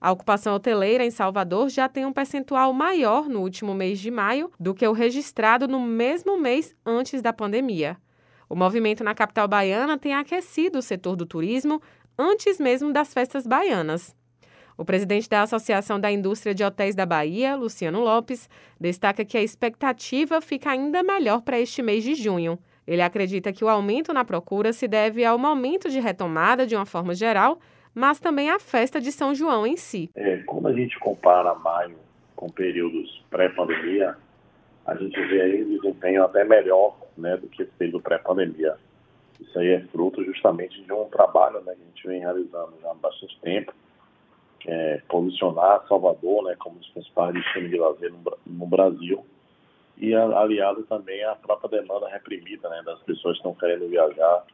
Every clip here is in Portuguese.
A ocupação hoteleira em Salvador já tem um percentual maior no último mês de maio do que o registrado no mesmo mês antes da pandemia. O movimento na capital baiana tem aquecido o setor do turismo antes mesmo das festas baianas. O presidente da Associação da Indústria de Hotéis da Bahia, Luciano Lopes, destaca que a expectativa fica ainda melhor para este mês de junho. Ele acredita que o aumento na procura se deve ao momento de retomada de uma forma geral mas também a festa de São João em si. É, quando a gente compara maio com períodos pré-pandemia, a gente vê aí um desempenho até melhor né, do que esse pré-pandemia. Isso aí é fruto justamente de um trabalho né, que a gente vem realizando já há bastante tempo, é posicionar Salvador né, como um dos principais destinos de lazer no, no Brasil e aliado também à própria demanda reprimida né, das pessoas que estão querendo viajar,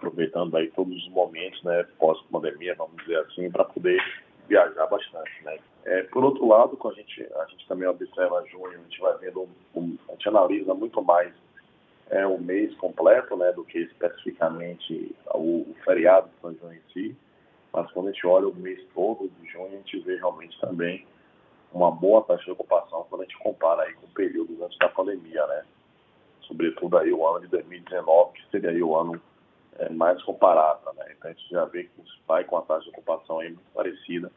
aproveitando aí todos os momentos, né, pós-pandemia, vamos dizer assim, para poder viajar bastante, né. É, por outro lado, quando a gente, a gente também observa junho, a gente vai vendo, um, a gente analisa muito mais é, o mês completo, né, do que especificamente o, o feriado de São João em si, mas quando a gente olha o mês todo de junho, a gente vê realmente também uma boa taxa de ocupação quando a gente compara aí com períodos antes da pandemia, né, sobretudo aí o ano de 2019, que seria aí o ano é, mais comparada, né? Então a gente já vê que vai com a taxa de ocupação aí muito parecida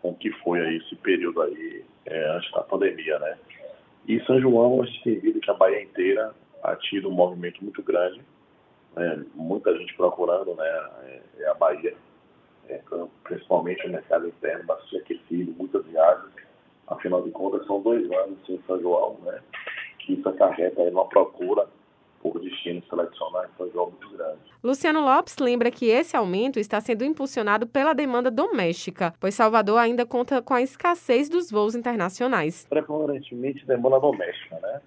com o que foi aí esse período aí é, antes da pandemia, né? E São João, a gente tem visto que a Bahia inteira ha tido um movimento muito grande, né? muita gente procurando, né? É, é a Bahia, é, principalmente o mercado interno bastante aquecido, muitas viagens. Afinal de contas, são dois anos em São João, né? Que isso acarreta aí uma procura por destinos tradicionais foi jogo muito grande. Luciano Lopes lembra que esse aumento está sendo impulsionado pela demanda doméstica, pois Salvador ainda conta com a escassez dos voos internacionais. Prevalentemente demanda doméstica, né?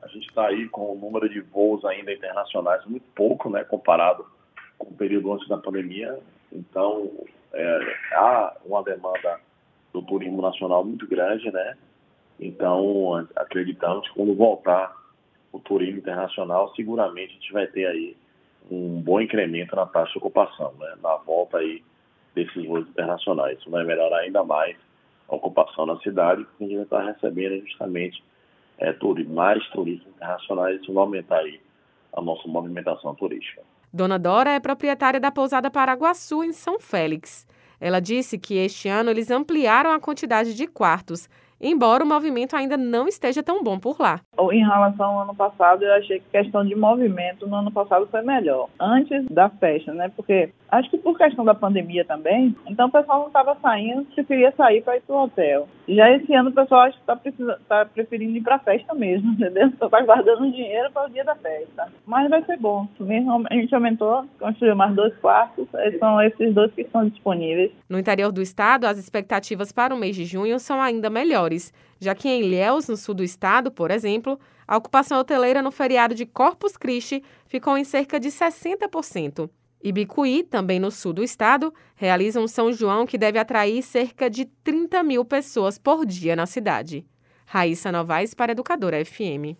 A gente está aí com o número de voos ainda internacionais muito pouco, né, comparado com o período antes da pandemia. Então, é, há uma demanda do turismo nacional muito grande, né? Então, acreditamos que quando voltar o turismo internacional, seguramente a gente vai ter aí um bom incremento na taxa de ocupação, né? na volta aí desses voos internacionais. Isso vai melhorar ainda mais a ocupação na cidade, porque a gente vai estar recebendo justamente é, mais turistas internacionais, isso vai aumentar aí a nossa movimentação turística. Dona Dora é proprietária da pousada Paraguaçu, em São Félix. Ela disse que este ano eles ampliaram a quantidade de quartos embora o movimento ainda não esteja tão bom por lá. Em relação ao ano passado, eu achei que questão de movimento no ano passado foi melhor, antes da festa, né? Porque acho que por questão da pandemia também, então o pessoal não estava saindo, preferia sair para ir para o hotel. Já esse ano o pessoal acho que está tá preferindo ir para a festa mesmo, entendeu? Só está guardando dinheiro para o dia da festa. Mas vai ser bom. A gente aumentou, construiu mais dois quartos, são esses dois que estão disponíveis. No interior do estado, as expectativas para o mês de junho são ainda melhores já que em Ilhéus, no sul do estado, por exemplo, a ocupação hoteleira no feriado de Corpus Christi ficou em cerca de 60%. Ibicuí, também no sul do estado, realiza um São João que deve atrair cerca de 30 mil pessoas por dia na cidade. Raíssa Novaes para Educadora FM.